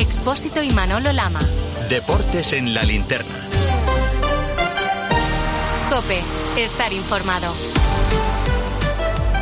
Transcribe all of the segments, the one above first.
Expósito y Manolo Lama. Deportes en la linterna. Cope, estar informado.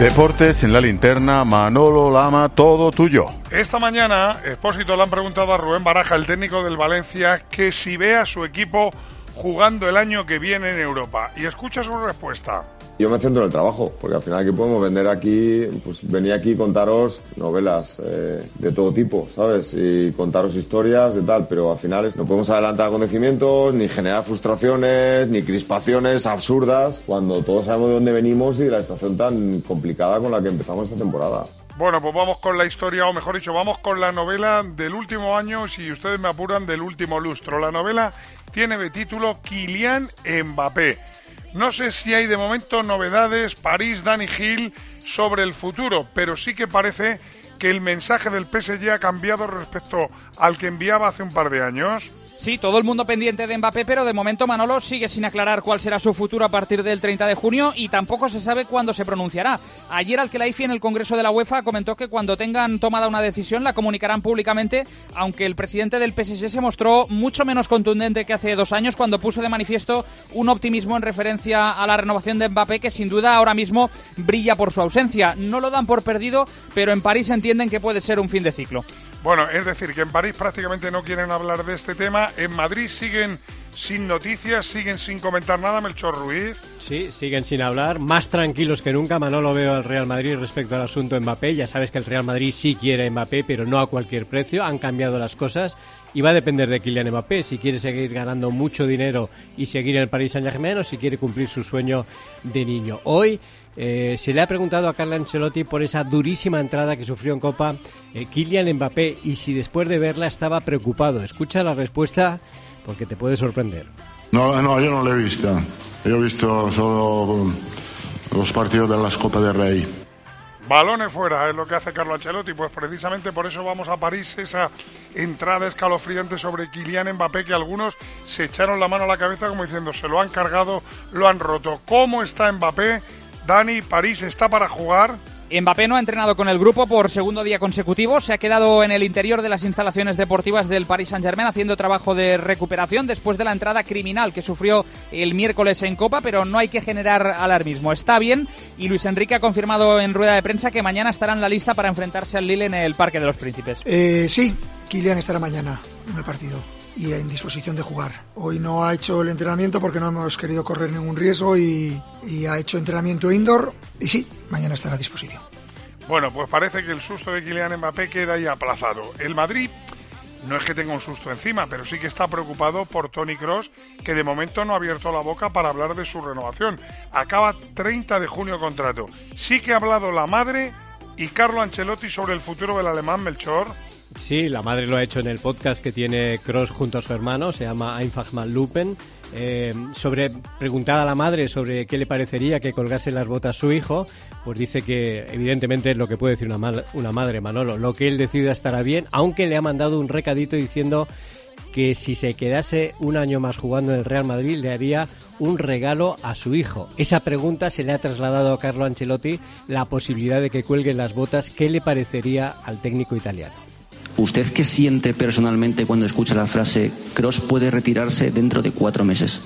Deportes en la linterna, Manolo Lama, todo tuyo. Esta mañana, Expósito le han preguntado a Rubén Baraja, el técnico del Valencia, que si ve a su equipo jugando el año que viene en Europa. Y escucha su respuesta. Yo me centro en el trabajo, porque al final aquí podemos vender aquí, pues venía aquí contaros novelas eh, de todo tipo, ¿sabes? Y contaros historias de tal, pero al final no podemos adelantar acontecimientos, ni generar frustraciones, ni crispaciones absurdas, cuando todos sabemos de dónde venimos y de la situación tan complicada con la que empezamos esta temporada. Bueno, pues vamos con la historia, o mejor dicho, vamos con la novela del último año, si ustedes me apuran, del último lustro. La novela tiene de título Kylian Mbappé. No sé si hay de momento novedades, París, Dani Gil, sobre el futuro, pero sí que parece que el mensaje del PSG ha cambiado respecto al que enviaba hace un par de años. Sí, todo el mundo pendiente de Mbappé, pero de momento Manolo sigue sin aclarar cuál será su futuro a partir del 30 de junio y tampoco se sabe cuándo se pronunciará. Ayer al Kelaifi en el Congreso de la UEFA comentó que cuando tengan tomada una decisión la comunicarán públicamente, aunque el presidente del PSG se mostró mucho menos contundente que hace dos años cuando puso de manifiesto un optimismo en referencia a la renovación de Mbappé que sin duda ahora mismo brilla por su ausencia. No lo dan por perdido, pero en París entienden que puede ser un fin de ciclo. Bueno, es decir, que en París prácticamente no quieren hablar de este tema. En Madrid siguen sin noticias, siguen sin comentar nada, Melchor Ruiz. Sí, siguen sin hablar, más tranquilos que nunca. Manolo veo al Real Madrid respecto al asunto Mbappé. Ya sabes que el Real Madrid sí quiere Mbappé, pero no a cualquier precio. Han cambiado las cosas y va a depender de Kylian Mbappé si quiere seguir ganando mucho dinero y seguir en el Paris Saint-Germain o si quiere cumplir su sueño de niño. Hoy eh, se le ha preguntado a Carlo Ancelotti por esa durísima entrada que sufrió en Copa eh, Kylian Mbappé y si después de verla estaba preocupado. Escucha la respuesta porque te puede sorprender. No, no, yo no la he visto. Yo he visto solo los partidos de las Copas del Rey. Balones fuera es lo que hace Carlo Ancelotti, pues precisamente por eso vamos a París, esa entrada escalofriante sobre Kylian Mbappé que algunos se echaron la mano a la cabeza como diciendo se lo han cargado, lo han roto. ¿Cómo está Mbappé? Dani, París está para jugar. Mbappé no ha entrenado con el grupo por segundo día consecutivo. Se ha quedado en el interior de las instalaciones deportivas del Paris Saint-Germain haciendo trabajo de recuperación después de la entrada criminal que sufrió el miércoles en Copa, pero no hay que generar alarmismo. Está bien y Luis Enrique ha confirmado en rueda de prensa que mañana estará en la lista para enfrentarse al Lille en el Parque de los Príncipes. Eh, sí, Kylian estará mañana en el partido y en disposición de jugar. Hoy no ha hecho el entrenamiento porque no hemos querido correr ningún riesgo y, y ha hecho entrenamiento indoor y sí, mañana estará a disposición. Bueno, pues parece que el susto de Kylian Mbappé queda ahí aplazado. El Madrid no es que tenga un susto encima, pero sí que está preocupado por Tony Cross, que de momento no ha abierto la boca para hablar de su renovación. Acaba 30 de junio contrato. Sí que ha hablado la madre y Carlo Ancelotti sobre el futuro del alemán Melchor. Sí, la madre lo ha hecho en el podcast que tiene Cross junto a su hermano, se llama Einfach mal Lupen. Eh, sobre preguntada a la madre sobre qué le parecería que colgase las botas su hijo, pues dice que evidentemente es lo que puede decir una, madre, Manolo. Lo que él decida estará bien, aunque le ha mandado un recadito diciendo que si se quedase un año más jugando en el Real Madrid le haría un regalo a su hijo. Esa pregunta se le ha trasladado a Carlo Ancelotti, la posibilidad de que cuelguen las botas, ¿qué le parecería al técnico italiano? ¿Usted qué siente personalmente cuando escucha la frase Cross puede retirarse dentro de cuatro meses?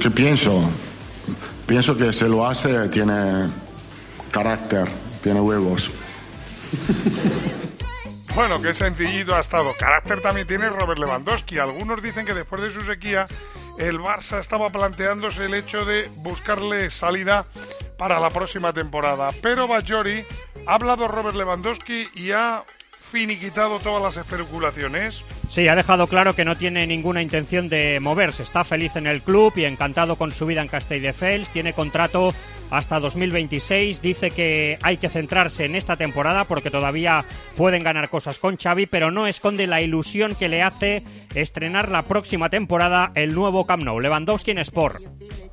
¿Qué pienso? Pienso que si lo hace tiene carácter, tiene huevos. Bueno, qué sencillito ha estado. Carácter también tiene Robert Lewandowski. Algunos dicen que después de su sequía el Barça estaba planteándose el hecho de buscarle salida para la próxima temporada. Pero Bajori ha hablado Robert Lewandowski y ha finiquitado todas las especulaciones. Sí, ha dejado claro que no tiene ninguna intención de moverse. Está feliz en el club y encantado con su vida en Castelldefels. Tiene contrato hasta 2026. Dice que hay que centrarse en esta temporada porque todavía pueden ganar cosas con Xavi, pero no esconde la ilusión que le hace estrenar la próxima temporada el nuevo Camp Nou. Lewandowski en Sport.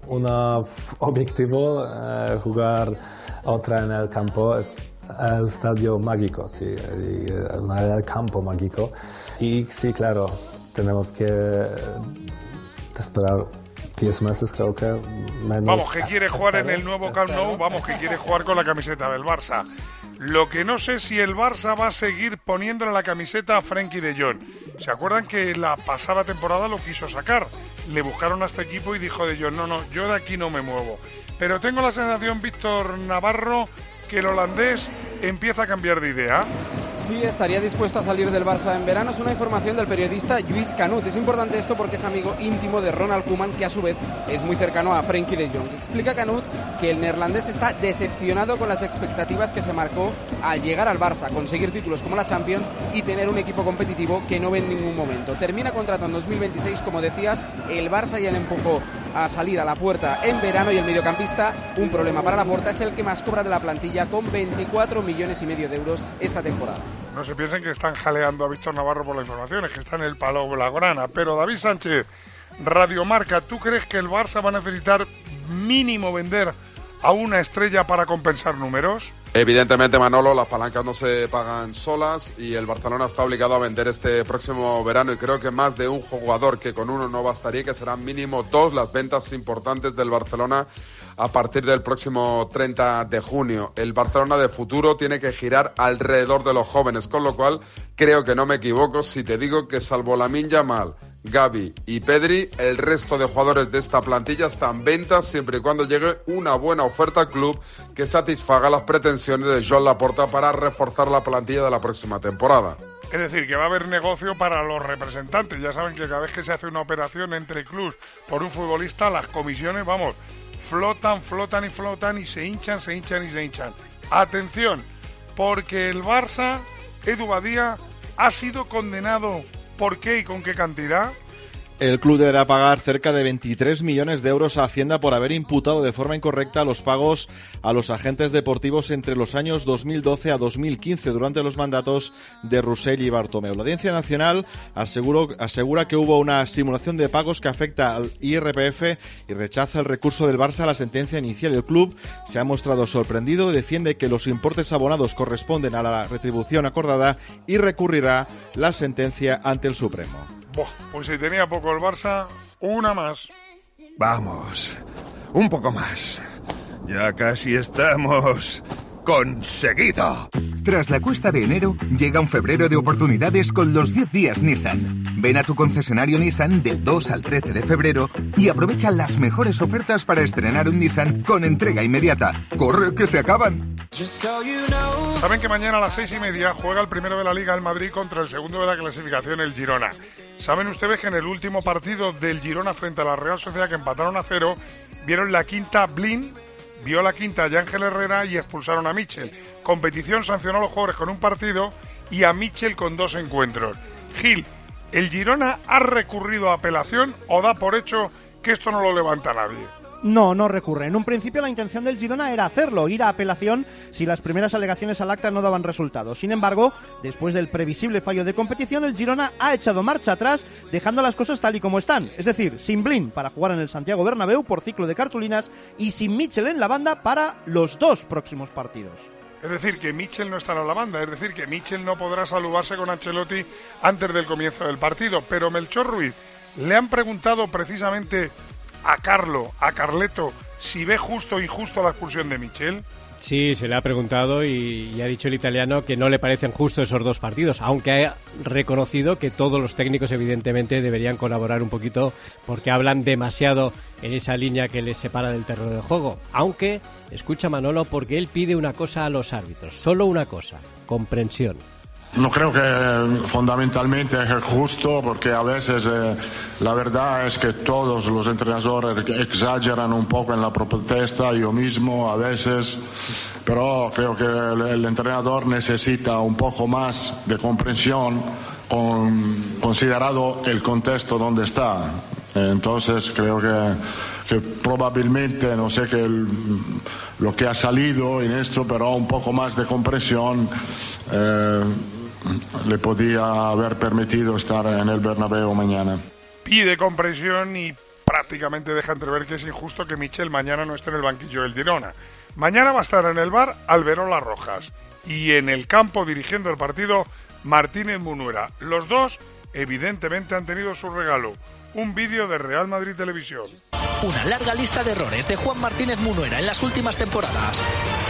Un objetivo, eh, jugar otra en el campo es el estadio mágico, sí, el campo mágico. Y sí, claro, tenemos que esperar 10 meses creo que menos. Vamos, que quiere jugar en el nuevo Camp Nou, vamos, que quiere jugar con la camiseta del Barça. Lo que no sé si el Barça va a seguir poniéndole la camiseta a Frenkie de Jong. ¿Se acuerdan que la pasada temporada lo quiso sacar? Le buscaron a este equipo y dijo de Jong, no, no, yo de aquí no me muevo. Pero tengo la sensación, Víctor Navarro, que el holandés empieza a cambiar de idea. Sí, estaría dispuesto a salir del Barça en verano. Es una información del periodista Luis Canut. Es importante esto porque es amigo íntimo de Ronald Koeman, que a su vez es muy cercano a Frenkie de Jong. Explica Canut que el neerlandés está decepcionado con las expectativas que se marcó al llegar al Barça, conseguir títulos como la Champions y tener un equipo competitivo que no ve en ningún momento. Termina contrato en 2026, como decías, el Barça ya le empujó a salir a la puerta en verano y el mediocampista, un problema para la puerta, es el que más cobra de la plantilla con 24 millones y medio de euros esta temporada. No se piensen que están jaleando a Víctor Navarro por la información, es que está en el palo blaugrana. Pero David Sánchez, Radiomarca, ¿tú crees que el Barça va a necesitar mínimo vender a una estrella para compensar números? Evidentemente, Manolo, las palancas no se pagan solas y el Barcelona está obligado a vender este próximo verano y creo que más de un jugador que con uno no bastaría, que serán mínimo dos las ventas importantes del Barcelona a partir del próximo 30 de junio. El Barcelona de futuro tiene que girar alrededor de los jóvenes, con lo cual creo que no me equivoco si te digo que salvo la Yamal, Gaby y Pedri, el resto de jugadores de esta plantilla están ventas siempre y cuando llegue una buena oferta al club que satisfaga las pretensiones de Joan Laporta para reforzar la plantilla de la próxima temporada. Es decir, que va a haber negocio para los representantes. Ya saben que cada vez que se hace una operación entre clubs por un futbolista, las comisiones, vamos, flotan, flotan y flotan y se hinchan, se hinchan y se hinchan. Atención, porque el Barça, Edu Badía, ha sido condenado. ¿Por qué y con qué cantidad? El club deberá pagar cerca de 23 millones de euros a Hacienda por haber imputado de forma incorrecta los pagos a los agentes deportivos entre los años 2012 a 2015 durante los mandatos de Roussel y Bartomeu. La Audiencia Nacional asegura que hubo una simulación de pagos que afecta al IRPF y rechaza el recurso del Barça a la sentencia inicial. El club se ha mostrado sorprendido y defiende que los importes abonados corresponden a la retribución acordada y recurrirá la sentencia ante el Supremo pues si tenía poco el Barça, una más. Vamos, un poco más. Ya casi estamos conseguido. Tras la cuesta de enero, llega un febrero de oportunidades con los 10 días Nissan. Ven a tu concesionario Nissan del 2 al 13 de febrero y aprovecha las mejores ofertas para estrenar un Nissan con entrega inmediata. ¡Corre que se acaban! Saben que mañana a las seis y media juega el primero de la Liga el Madrid contra el segundo de la clasificación, el Girona. Saben ustedes que en el último partido del Girona frente a la Real Sociedad que empataron a cero, vieron la quinta Blin, vio la quinta Ángel Herrera y expulsaron a Michel. Competición sancionó a los jugadores con un partido y a Michel con dos encuentros. Gil, ¿el Girona ha recurrido a apelación o da por hecho que esto no lo levanta nadie? No, no recurre. En un principio la intención del Girona era hacerlo, ir a apelación si las primeras alegaciones al acta no daban resultado. Sin embargo, después del previsible fallo de competición, el Girona ha echado marcha atrás, dejando las cosas tal y como están. Es decir, sin Blin para jugar en el Santiago Bernabéu por ciclo de cartulinas y sin Mitchell en la banda para los dos próximos partidos. Es decir, que Mitchell no estará en la banda, es decir, que Mitchell no podrá saludarse con Ancelotti antes del comienzo del partido. Pero Melchor Ruiz, le han preguntado precisamente a Carlo, a Carleto, si ve justo o injusto la expulsión de Michel? Sí, se le ha preguntado y, ha dicho el italiano que no le parecen justos esos dos partidos, aunque ha reconocido que todos los técnicos evidentemente deberían colaborar un poquito porque hablan demasiado en esa línea que les separa del terreno de juego. Aunque, escucha Manolo, porque él pide una cosa a los árbitros, solo una cosa, comprensión. No creo que fundamentalmente es justo porque a veces eh, la verdad es que todos los entrenadores exageran un poco en la protesta, yo mismo a veces, pero creo que el, entrenador necesita un poco más de comprensión con, considerado el contexto donde está. Entonces creo que, probablemente, no sé qué lo que ha salido en esto, pero un poco más de comprensión. Eh, le podía haber permitido estar en el Bernabéu mañana. Pide comprensión y prácticamente deja entrever que es injusto que Michel mañana no esté en el banquillo del Girona. Mañana va a estar en el bar Alberola Rojas y en el campo dirigiendo el partido Martínez Munuera. Los dos evidentemente han tenido su regalo, un vídeo de Real Madrid Televisión. una larga lista de errores de Juan Martínez Munuera en las últimas temporadas.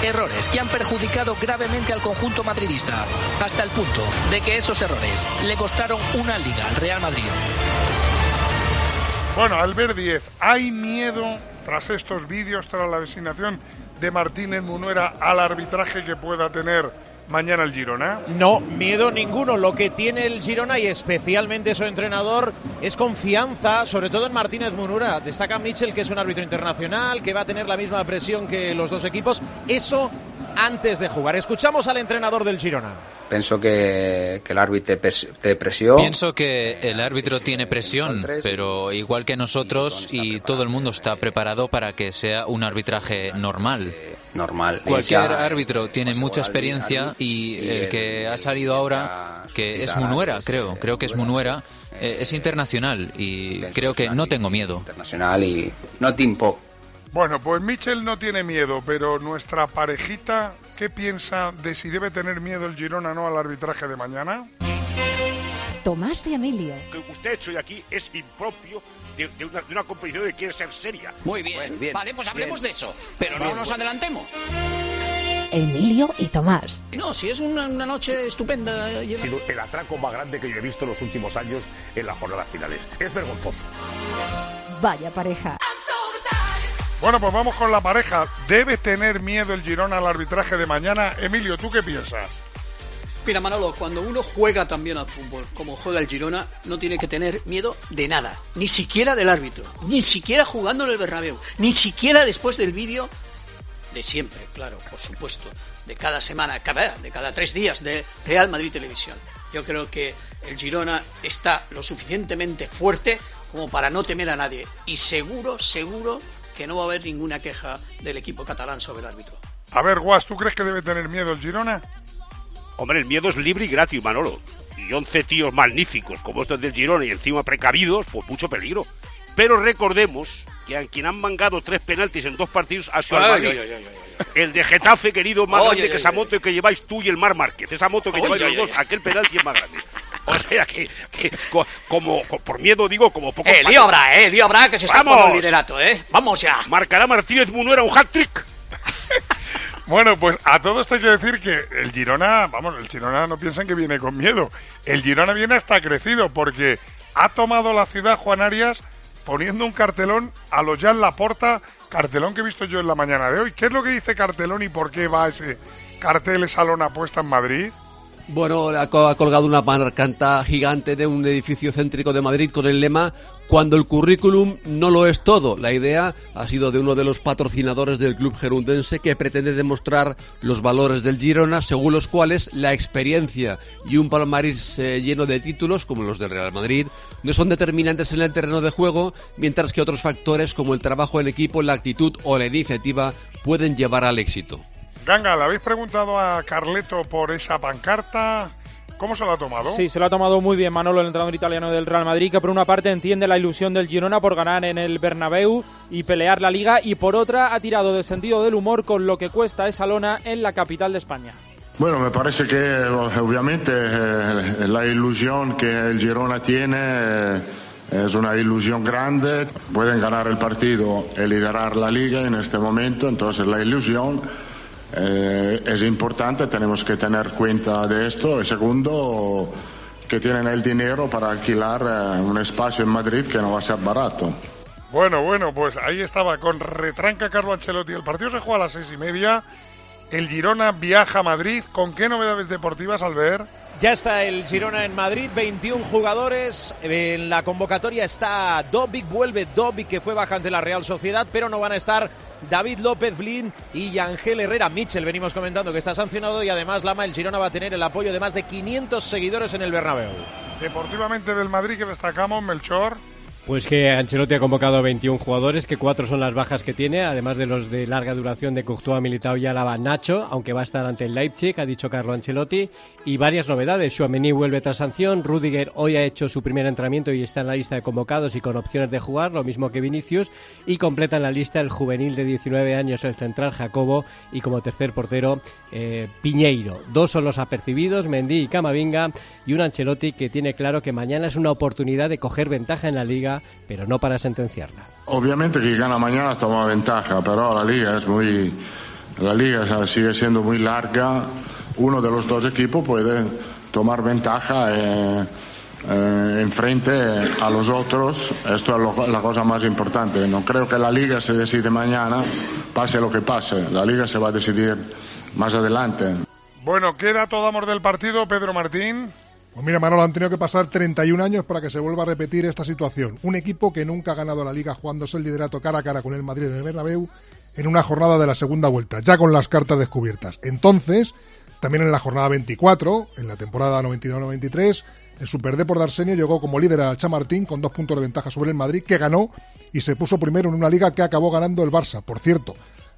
Errores que han perjudicado gravemente al conjunto madridista, hasta el punto de que esos errores le costaron una liga al Real Madrid. Bueno, Albert 10, ¿hay miedo tras estos vídeos, tras la designación de Martínez Munuera al arbitraje que pueda tener mañana el Girona? No, miedo ninguno. Lo que tiene el Girona y especialmente su entrenador es confianza, sobre todo en Martínez Munura. Destaca Mitchell, que es un árbitro internacional, que va a tener la misma presión que los dos equipos. Eso antes de jugar. Escuchamos al entrenador del Girona. Pienso que, que el árbitro te presión. Pienso que el árbitro tiene presión, pero igual que nosotros y todo el mundo está preparado para que sea un arbitraje normal. Normal. Cualquier árbitro tiene mucha experiencia y el que ha salido ahora, que es Munuera, creo, creo que es Munuera, eh, es internacional y creo que no tengo miedo. Internacional y no timpo. Bueno, pues Michel no tiene miedo, pero nuestra parejita, ¿qué piensa de si debe tener miedo el Girona no al arbitraje de mañana? Tomás y Emilio. Lo que usted ha hecho aquí es impropio de, de una, de una competición que quiere ser seria. Muy bien. Vale, pues hablemos de eso. Pero no nos adelantemos. Emilio y Tomás. No, si es una, una noche estupenda. Ha sido el atraco más grande que yo he visto en los últimos años en las jornadas finales. Es vergonzoso. Vaya pareja. Bueno, pues vamos con la pareja. ¿Debe tener miedo el Girona al arbitraje de mañana? Emilio, ¿tú qué piensas? Mira, Manolo, cuando uno juega también al fútbol, como juega el Girona, no tiene que tener miedo de nada, ni siquiera del árbitro, ni siquiera jugando en el Bernabéu, ni siquiera después del vídeo de siempre, claro, por supuesto, de cada semana, cada, de cada tres días de Real Madrid Televisión. Yo creo que el Girona está lo suficientemente fuerte como para no temer a nadie y seguro, seguro que no va a haber ninguna queja del equipo catalán sobre el árbitro. A ver, Guas, ¿tú crees que debe tener miedo el Girona? Hombre, el miedo es libre y gratis, Manolo. Y 11 tíos magníficos como estos del Girona y encima precavidos, pues mucho peligro. Pero recordemos que a quien han mangado tres penaltis en dos partidos ha sido el de Getafe, querido, más grande que esa moto que lleváis tú y el Mar Márquez. Esa moto que lleváis los dos, aquel penalti es más grande. O sea que, que co- como, co- por miedo digo, como poco. Eh, lío habrá, eh, lío habrá que se está el liderato, eh. Vamos ya. Marcará Martínez Munuera un hat-trick. Bueno, pues a todo esto hay que decir que el Girona, vamos, el Girona no piensan que viene con miedo. El Girona viene hasta crecido porque ha tomado la ciudad Juan Arias poniendo un cartelón a los Jan Laporta, cartelón que he visto yo en la mañana de hoy. ¿Qué es lo que dice cartelón y por qué va ese cartel, esa lona puesta en Madrid? Bueno, ha co- ha colgado una pancarta gigante de un edificio céntrico de Madrid con el lema Cuando el currículum no lo es todo. La idea ha sido de uno de los patrocinadores del club gerundense que pretende demostrar los valores del Girona, según los cuales la experiencia y un palmarés eh, lleno de títulos, como los del Real Madrid, no son determinantes en el terreno de juego, mientras que otros factores como el trabajo en equipo, la actitud o la iniciativa pueden llevar al éxito. Ganga, ¿le habéis preguntado a Carleto por esa pancarta? ¿Cómo se lo ha tomado? Sí, se lo ha tomado muy bien Manolo, el entrenador italiano del Real Madrid, que por una parte entiende la ilusión del Girona por ganar en el Bernabéu y pelear la Liga, y por otra ha tirado de sentido del humor con lo que cuesta esa lona en la capital de España. Bueno, me parece que obviamente eh, la ilusión que el Girona tiene eh, es una ilusión grande. Pueden ganar el partido y liderar la liga en este momento, entonces la ilusión eh, es importante, tenemos que tener cuenta de esto. Y segundo, que tienen el dinero para alquilar eh, un espacio en Madrid que no va a ser barato. Bueno, bueno, pues ahí estaba con retranca Carlo Ancelotti. El partido se juega a las seis y media. El Girona viaja a Madrid. ¿Con qué novedades deportivas al ver? Ya está el Girona en Madrid, 21 jugadores. En la convocatoria está Dobic, vuelve Dobic que fue baja ante la Real Sociedad, pero no van a estar David López Blin y Yangel Herrera. Mitchell, venimos comentando que está sancionado y además Lama, el Girona va a tener el apoyo de más de 500 seguidores en el Bernabéu. Deportivamente del Madrid que destacamos, Melchor. Pues que Ancelotti ha convocado 21 jugadores, que cuatro son las bajas que tiene, además de los de larga duración de Courtois, Militao y Álava, Nacho, aunque va a estar ante el Leipzig, ha dicho Carlo Ancelotti, y varias novedades. Chouameni vuelve tras sanción, Rudiger hoy ha hecho su primer entrenamiento y está en la lista de convocados y con opciones de jugar, lo mismo que Vinicius, y completa en la lista el juvenil de 19 años, el central Jacobo, y como tercer portero eh, Piñeiro. Dos son los apercibidos, Mendy y Camavinga, y un Ancelotti que tiene claro que mañana es una oportunidad de coger ventaja en la liga pero no para sentenciarla. Obviamente que gana mañana toma ventaja, pero la liga es muy, la liga sigue siendo muy larga. Uno de los dos equipos puede tomar ventaja eh, eh, en frente a los otros. Esto es lo- la cosa más importante. No creo que la liga se decide mañana, pase lo que pase. La liga se va a decidir más adelante. Bueno, ¿qué dato damos del partido, Pedro Martín? Pues mira, Manolo, han tenido que pasar 31 años para que se vuelva a repetir esta situación. Un equipo que nunca ha ganado la Liga jugándose el liderato cara a cara con el Madrid en el Bernabéu en una jornada de la segunda vuelta, ya con las cartas descubiertas. Entonces, también en la jornada 24, en la temporada 92-93, el Superdeport de Arsenio llegó como líder al Chamartín con dos puntos de ventaja sobre el Madrid, que ganó y se puso primero en una liga que acabó ganando el Barça. Por cierto,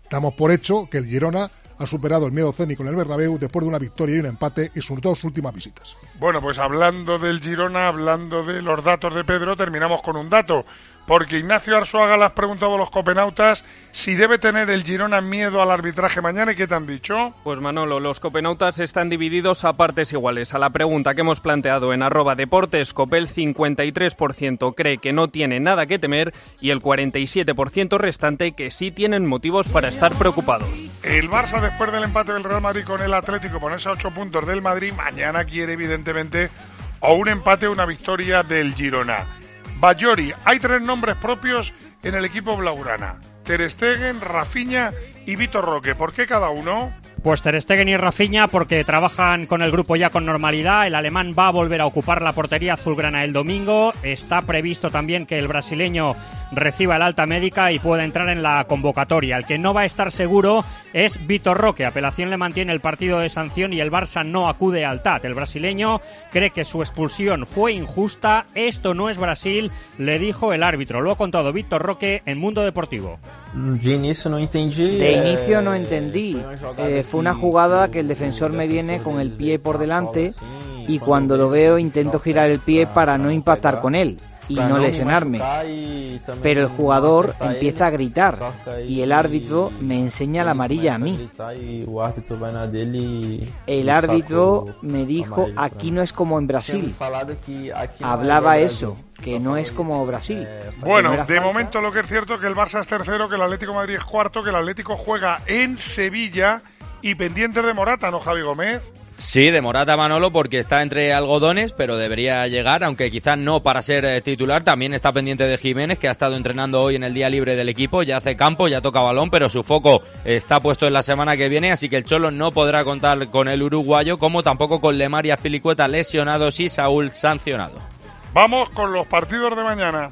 damos por hecho que el Girona ha superado el miedo cénico en el Bernabéu después de una victoria y un empate en sus dos últimas visitas. Bueno, pues hablando del Girona, hablando de los datos de Pedro, terminamos con un dato. Porque Ignacio Arzuaga le has preguntado a los copenautas si debe tener el Girona miedo al arbitraje mañana y qué te han dicho. Pues Manolo, los copenautas están divididos a partes iguales. A la pregunta que hemos planteado en arroba deportes, Copel 53% cree que no tiene nada que temer y el 47% restante que sí tienen motivos para estar preocupados. El Barça, después del empate del Real Madrid con el Atlético, ponerse a 8 puntos del Madrid, mañana quiere evidentemente o un empate o una victoria del Girona. Bayori, hay tres nombres propios en el equipo blaugrana. Ter Stegen, Rafinha y Vitor Roque. ¿Por qué cada uno? Pues Ter Stegen y Rafinha porque trabajan con el grupo ya con normalidad. El alemán va a volver a ocupar la portería azulgrana el domingo. Está previsto también que el brasileño reciba el alta médica y pueda entrar en la convocatoria. El que no va a estar seguro es Vitor Roque. Apelación le mantiene el partido de sanción y el Barça no acude al TAT. El brasileño cree que su expulsión fue injusta. Esto no es Brasil, le dijo el árbitro. Lo ha contado Víctor Roque en Mundo Deportivo. De inicio no entendí. De eh, inicio no entendí. Eh, fue una jugada que el defensor me viene con el pie por delante y cuando lo veo intento girar el pie para no impactar con él y no lesionarme. Pero el jugador empieza a gritar y el árbitro me enseña la amarilla a mí. El árbitro me dijo, aquí no es como en Brasil. Hablaba eso, que no es como Brasil. Bueno, Primera de falta. momento lo que es cierto es que el Barça es tercero, que el Atlético de Madrid es cuarto, que el Atlético juega en Sevilla y pendientes de Morata, ¿no, Javi Gómez? Sí, de Morata Manolo porque está entre algodones, pero debería llegar, aunque quizás no para ser eh, titular. También está pendiente de Jiménez, que ha estado entrenando hoy en el día libre del equipo, ya hace campo, ya toca balón, pero su foco está puesto en la semana que viene, así que el Cholo no podrá contar con el uruguayo, como tampoco con Lemar y Azpilicueta lesionados y Saúl sancionado. Vamos con los partidos de mañana.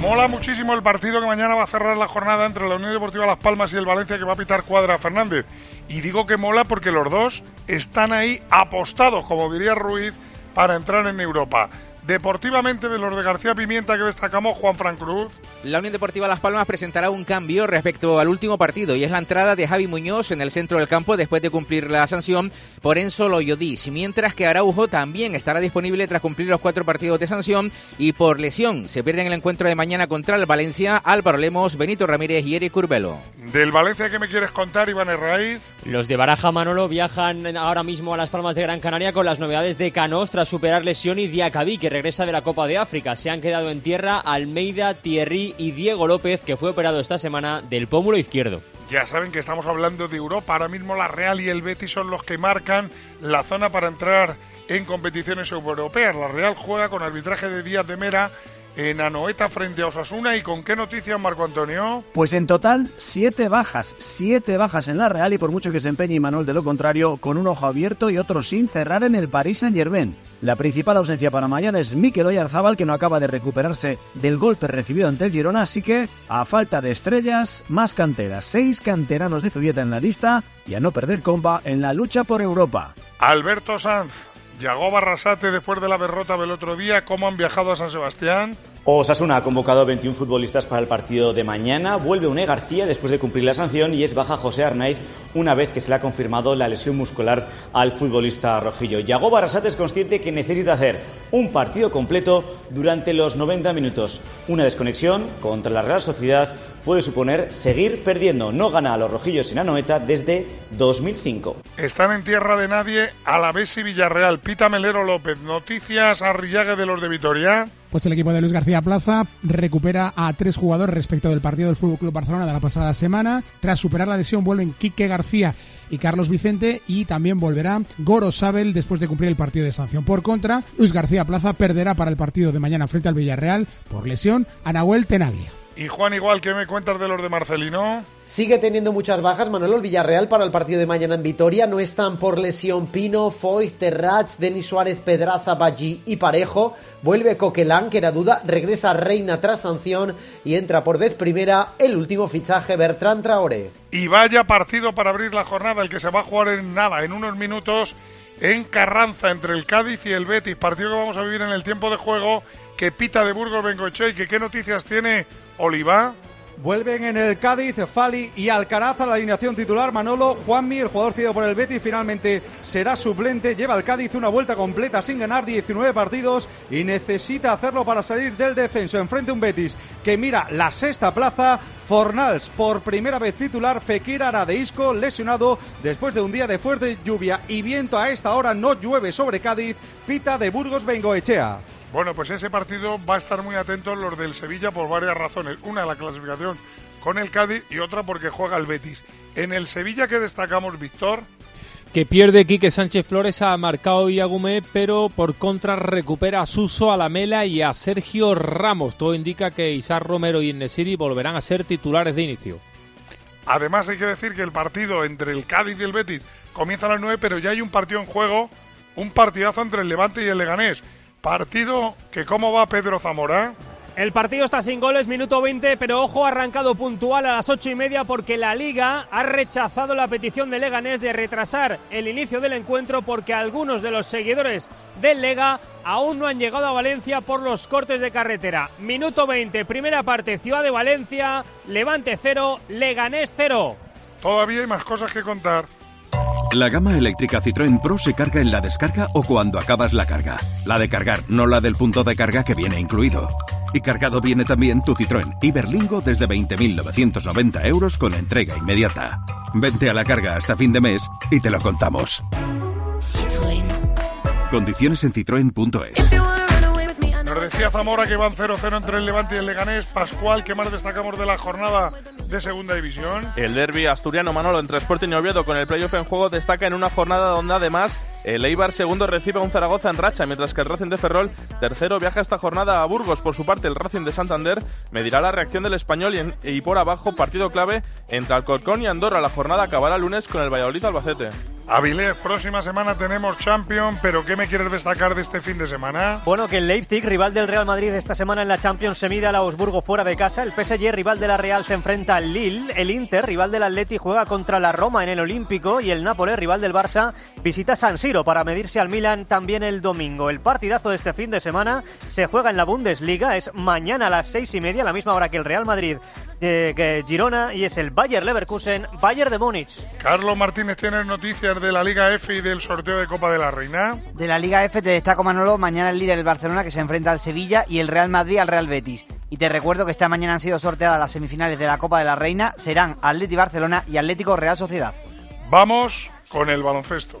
Mola muchísimo el partido que mañana va a cerrar la jornada entre la Unión Deportiva Las Palmas y el Valencia que va a pitar Cuadra Fernández. Y digo que mola porque los dos están ahí apostados, como diría Ruiz, para entrar en Europa. Deportivamente, de los de García Pimienta que destacamos, Juan Fran Cruz. La Unión Deportiva Las Palmas presentará un cambio respecto al último partido y es la entrada de Javi Muñoz en el centro del campo después de cumplir la sanción por Enzo Loyodis, mientras que Araujo también estará disponible tras cumplir los cuatro partidos de sanción y por lesión. Se pierden el encuentro de mañana contra el Valencia, Álvaro Lemos, Benito Ramírez y Eric Curbelo. Del Valencia, ¿qué me quieres contar, Iván Herraiz? Los de Baraja Manolo viajan ahora mismo a las Palmas de Gran Canaria con las novedades de Canos tras superar lesión y Diacabí, que regresa de la Copa de África. Se han quedado en tierra Almeida, Thierry y Diego López, que fue operado esta semana del pómulo izquierdo. Ya saben que estamos hablando de Europa. Ahora mismo la Real y el Betis son los que marcan la zona para entrar en competiciones europeas. La Real juega con arbitraje de Díaz de Mera en Anoeta frente a Osasuna. ¿Y con qué noticias, Marco Antonio? Pues en total, siete bajas, siete bajas en la Real y por mucho que se empeñe Manuel de lo contrario, con un ojo abierto y otro sin cerrar en el Paris Saint-Germain. La principal ausencia para mañana es Mikel Oyarzábal, que no acaba de recuperarse del golpe recibido ante el Girona, así que, a falta de estrellas, más canteras. Seis canteranos de Zubieta en la lista y a no perder comba en la lucha por Europa. Alberto Sanz, Yago Barrasate después de la derrota del otro día. ¿Cómo han viajado a San Sebastián? Osasuna ha convocado a 21 futbolistas para el partido de mañana. Vuelve Une García después de cumplir la sanción y es baja José Arnaiz una vez que se le ha confirmado la lesión muscular al futbolista rojillo. Yago Barrasate es consciente que necesita hacer un partido completo durante los 90 minutos. Una desconexión contra la Real Sociedad puede suponer seguir perdiendo. No gana a los rojillos en Anoeta desde 2005. Están en tierra de nadie Alavés y Villarreal. Pita Melero López. Noticias Arrillague de los de Vitoria. Pues el equipo de Luis García Plaza recupera a tres jugadores respecto del partido del Fútbol Club Barcelona de la pasada semana. Tras superar la lesión vuelven Quique García y Carlos Vicente y también volverá Goro Sabel después de cumplir el partido de sanción. Por contra, Luis García Plaza perderá para el partido de mañana frente al Villarreal por lesión a Nahuel Tenaglia. Y Juan, igual, ¿qué me cuentas de los de Marcelino? Sigue teniendo muchas bajas Manuel Villarreal para el partido de mañana en Vitoria. No están por lesión Pino, Foy, Terrach, Denis Suárez, Pedraza, Ballí y Parejo. Vuelve Coquelán, que era duda, regresa Reina tras sanción y entra por vez primera el último fichaje Bertrand Traoré. Y vaya partido para abrir la jornada, el que se va a jugar en nada, en unos minutos, en Carranza, entre el Cádiz y el Betis. Partido que vamos a vivir en el tiempo de juego que pita de Burgos Bengoche y que qué noticias tiene Oliva. Vuelven en el Cádiz, Fali y Alcaraz a la alineación titular. Manolo, Juanmi, el jugador cedido por el Betis, finalmente será suplente. Lleva al Cádiz una vuelta completa sin ganar 19 partidos y necesita hacerlo para salir del descenso. Enfrente un Betis que mira la sexta plaza. Fornals por primera vez titular. Fekir Aradeisco lesionado después de un día de fuerte lluvia y viento. A esta hora no llueve sobre Cádiz. Pita de Burgos Bengoechea. Bueno, pues ese partido va a estar muy atentos los del Sevilla por varias razones. Una, la clasificación con el Cádiz y otra porque juega el Betis. En el Sevilla, ¿qué destacamos, Víctor? Que pierde Quique Sánchez Flores a Marcao y Agumé, pero por contra recupera a Suso, a Lamela y a Sergio Ramos. Todo indica que Isaac Romero y Nesiri volverán a ser titulares de inicio. Además, hay que decir que el partido entre el Cádiz y el Betis comienza a las 9, pero ya hay un partido en juego, un partidazo entre el Levante y el Leganés. Partido que cómo va Pedro Zamora. El partido está sin goles, minuto 20, pero ojo, ha arrancado puntual a las ocho y media porque la Liga ha rechazado la petición de Leganés de retrasar el inicio del encuentro porque algunos de los seguidores del Lega aún no han llegado a Valencia por los cortes de carretera. Minuto 20, primera parte, Ciudad de Valencia, Levante 0, Leganés 0. Todavía hay más cosas que contar. La gama eléctrica Citroën Pro se carga en la descarga o cuando acabas la carga. La de cargar, no la del punto de carga que viene incluido. Y cargado viene también tu Citroën Iberlingo desde 20.990 euros con entrega inmediata. Vente a la carga hasta fin de mes y te lo contamos. Citroën. Condiciones en citroen.es. Nos decía Zamora que van 0-0 entre el Levante y el Leganés. Pascual, ¿qué más destacamos de la jornada Segunda División? El derby asturiano Manolo entre Sporting y Oviedo con el playoff en juego destaca en una jornada donde además el Eibar segundo recibe a un Zaragoza en racha, mientras que el Racing de Ferrol tercero viaja esta jornada a Burgos. Por su parte, el Racing de Santander medirá la reacción del español y, en- y por abajo partido clave entre Alcorcón y Andorra. La jornada acabará el lunes con el Valladolid Albacete. Avilés, próxima semana tenemos Champion, pero ¿qué me quieres destacar de este fin de semana? Bueno, que el Leipzig, rival del Real Madrid esta semana en la Champions, se mide al Augsburgo fuera de casa. El PSG, rival de la Real, se enfrenta al Lille. El Inter, rival del Atleti, juega contra la Roma en el Olímpico. Y el Nápoles, rival del Barça, visita San Siro para medirse al Milan también el domingo. El partidazo de este fin de semana se juega en la Bundesliga. Es mañana a las seis y media, a la misma hora que el Real Madrid de que Girona. Y es el Bayer Leverkusen, Bayer de Múnich. Carlos Martínez tiene noticias de la Liga F y del sorteo de Copa de la Reina. De la Liga F te destaco Manolo, mañana el líder el Barcelona que se enfrenta al Sevilla y el Real Madrid al Real Betis. Y te recuerdo que esta mañana han sido sorteadas las semifinales de la Copa de la Reina, serán Atleti Barcelona y Atlético Real Sociedad. Vamos con el baloncesto.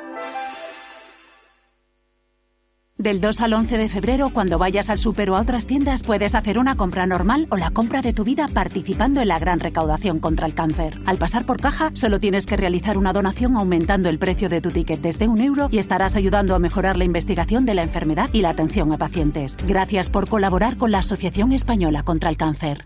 Del 2 al 11 de febrero, cuando vayas al súper o a otras tiendas, puedes hacer una compra normal o la compra de tu vida participando en la gran recaudación contra el cáncer. Al pasar por caja, solo tienes que realizar una donación aumentando el precio de tu ticket desde un euro y estarás ayudando a mejorar la investigación de la enfermedad y la atención a pacientes. Gracias por colaborar con la Asociación Española contra el Cáncer.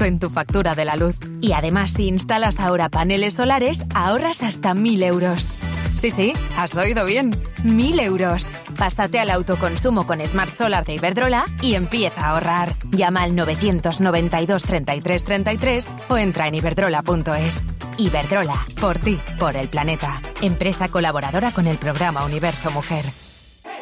en tu factura de la luz. Y además, si instalas ahora paneles solares, ahorras hasta 1.000 euros. Sí, sí, has oído bien. 1.000 euros. Pásate al autoconsumo con Smart Solar de Iberdrola y empieza a ahorrar. Llama al 992 33 33 o entra en iberdrola.es. Iberdrola, por ti, por el planeta. Empresa colaboradora con el programa Universo Mujer.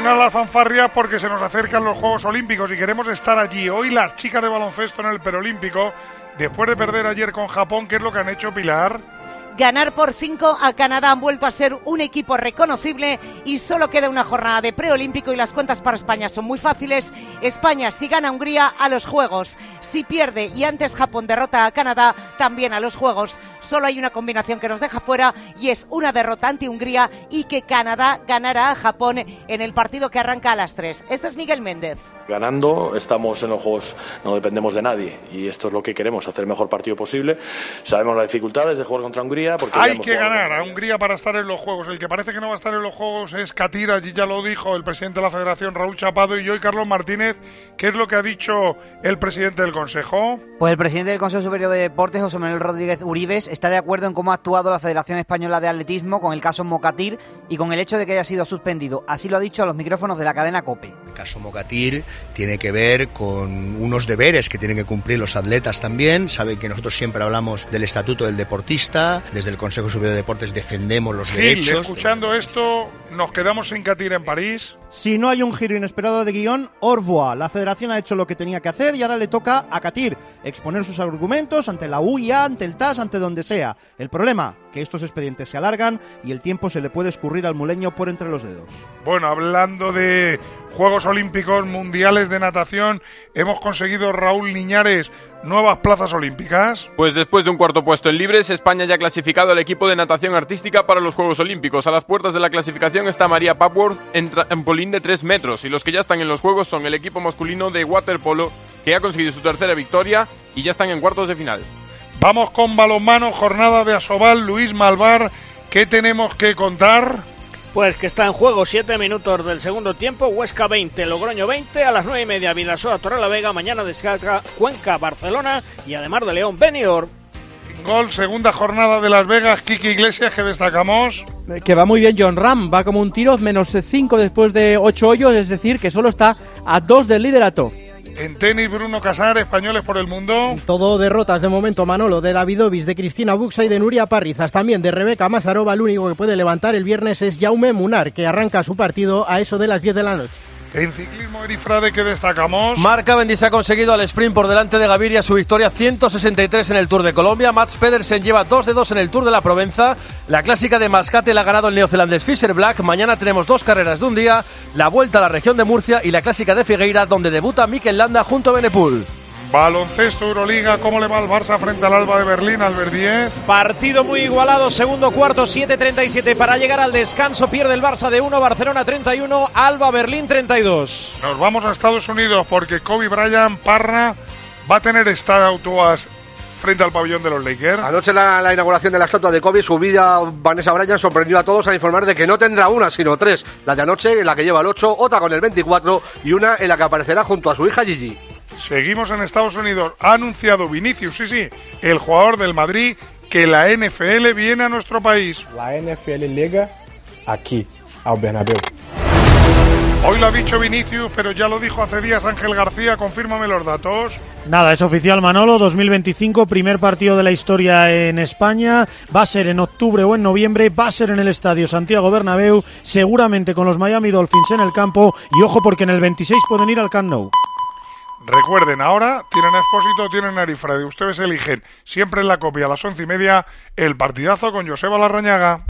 Suena la fanfarria porque se nos acercan los Juegos Olímpicos y queremos estar allí. Hoy las chicas de baloncesto en el Perolímpico, después de perder ayer con Japón, ¿qué es lo que han hecho, Pilar? ganar por 5 a Canadá. Han vuelto a ser un equipo reconocible y solo queda una jornada de preolímpico y las cuentas para España son muy fáciles. España, si gana Hungría, a los Juegos. Si pierde y antes Japón derrota a Canadá, también a los Juegos. Solo hay una combinación que nos deja fuera y es una derrota ante Hungría y que Canadá ganará a Japón en el partido que arranca a las 3. Este es Miguel Méndez. Ganando, estamos en los Juegos, no dependemos de nadie y esto es lo que queremos, hacer el mejor partido posible. Sabemos las dificultades de jugar contra Hungría hay que ganar a Hungría para estar en los Juegos. El que parece que no va a estar en los Juegos es Katira, allí ya lo dijo el presidente de la Federación, Raúl Chapado, y hoy Carlos Martínez. ¿Qué es lo que ha dicho el presidente del Consejo? Pues el presidente del Consejo Superior de Deportes, José Manuel Rodríguez Uribes, está de acuerdo en cómo ha actuado la Federación Española de Atletismo con el caso Mocatir y con el hecho de que haya sido suspendido. Así lo ha dicho a los micrófonos de la cadena COPE. El caso Mocatir tiene que ver con unos deberes que tienen que cumplir los atletas también. Saben que nosotros siempre hablamos del estatuto del deportista, desde el Consejo Superior de Deportes defendemos los derechos. Escuchando esto, nos quedamos sin Catir en París. Si no hay un giro inesperado de guion, Orvoa. La federación ha hecho lo que tenía que hacer y ahora le toca a Katir exponer sus argumentos ante la UIA, ante el TAS, ante donde sea. El problema, que estos expedientes se alargan y el tiempo se le puede escurrir al muleño por entre los dedos. Bueno, hablando de Juegos Olímpicos Mundiales de Natación, hemos conseguido, Raúl Niñares, nuevas plazas olímpicas. Pues después de un cuarto puesto en libres, España ya ha clasificado al equipo de natación artística para los Juegos Olímpicos. A las puertas de la clasificación está María Papworth en trampolín de 3 metros y los que ya están en los Juegos son el equipo masculino de waterpolo que ha conseguido su tercera victoria y ya están en cuartos de final. Vamos con balonmano, jornada de Asobal, Luis Malvar, ¿qué tenemos que contar? Pues que está en juego 7 minutos del segundo tiempo, Huesca 20, Logroño 20, a las 9 y media Vidasoa, Torre la Vega, mañana descarga Cuenca, Barcelona y además de León, Benidorm. Gol, segunda jornada de Las Vegas, Kiki Iglesias, que destacamos. Que va muy bien John Ram, va como un tiro, menos 5 después de 8 hoyos, es decir, que solo está a 2 del liderato. En tenis, Bruno Casar, españoles por el mundo. Todo derrotas de momento, Manolo, de David Ovis, de Cristina Buxa y de Nuria Parrizas. También de Rebeca Masarova, el único que puede levantar el viernes es Jaume Munar, que arranca su partido a eso de las 10 de la noche. En ciclismo, Erifrade, que destacamos? Marc Cavendish ha conseguido al sprint por delante de Gaviria su victoria 163 en el Tour de Colombia. Mats Pedersen lleva 2 de 2 en el Tour de la Provenza. La clásica de Mascate la ha ganado el neozelandés Fisher Black. Mañana tenemos dos carreras de un día: la vuelta a la región de Murcia y la clásica de Figueira, donde debuta Mikel Landa junto a Benepul. Baloncesto Euroliga, ¿cómo le va el Barça frente al Alba de Berlín, Albert 10? Partido muy igualado, segundo cuarto, 7-37 para llegar al descanso. Pierde el Barça de 1, Barcelona 31, Alba Berlín 32. Nos vamos a Estados Unidos porque Kobe Bryant Parra va a tener estatuas frente al pabellón de los Lakers. Anoche la, la inauguración de la estatua de Kobe, su vida Vanessa Bryant sorprendió a todos a informar de que no tendrá una, sino tres. La de anoche, en la que lleva el 8, otra con el 24 y una en la que aparecerá junto a su hija Gigi. Seguimos en Estados Unidos. Ha anunciado Vinicius, sí, sí, el jugador del Madrid, que la NFL viene a nuestro país. La NFL llega aquí, al Bernabéu. Hoy lo ha dicho Vinicius, pero ya lo dijo hace días Ángel García. Confírmame los datos. Nada, es oficial Manolo, 2025, primer partido de la historia en España. Va a ser en octubre o en noviembre, va a ser en el Estadio Santiago Bernabéu, seguramente con los Miami Dolphins en el campo. Y ojo porque en el 26 pueden ir al Camp Nou. Recuerden, ahora tienen a Expósito, tienen a Arifrade. Ustedes eligen siempre en la copia a las once y media el partidazo con Joseba Larrañaga.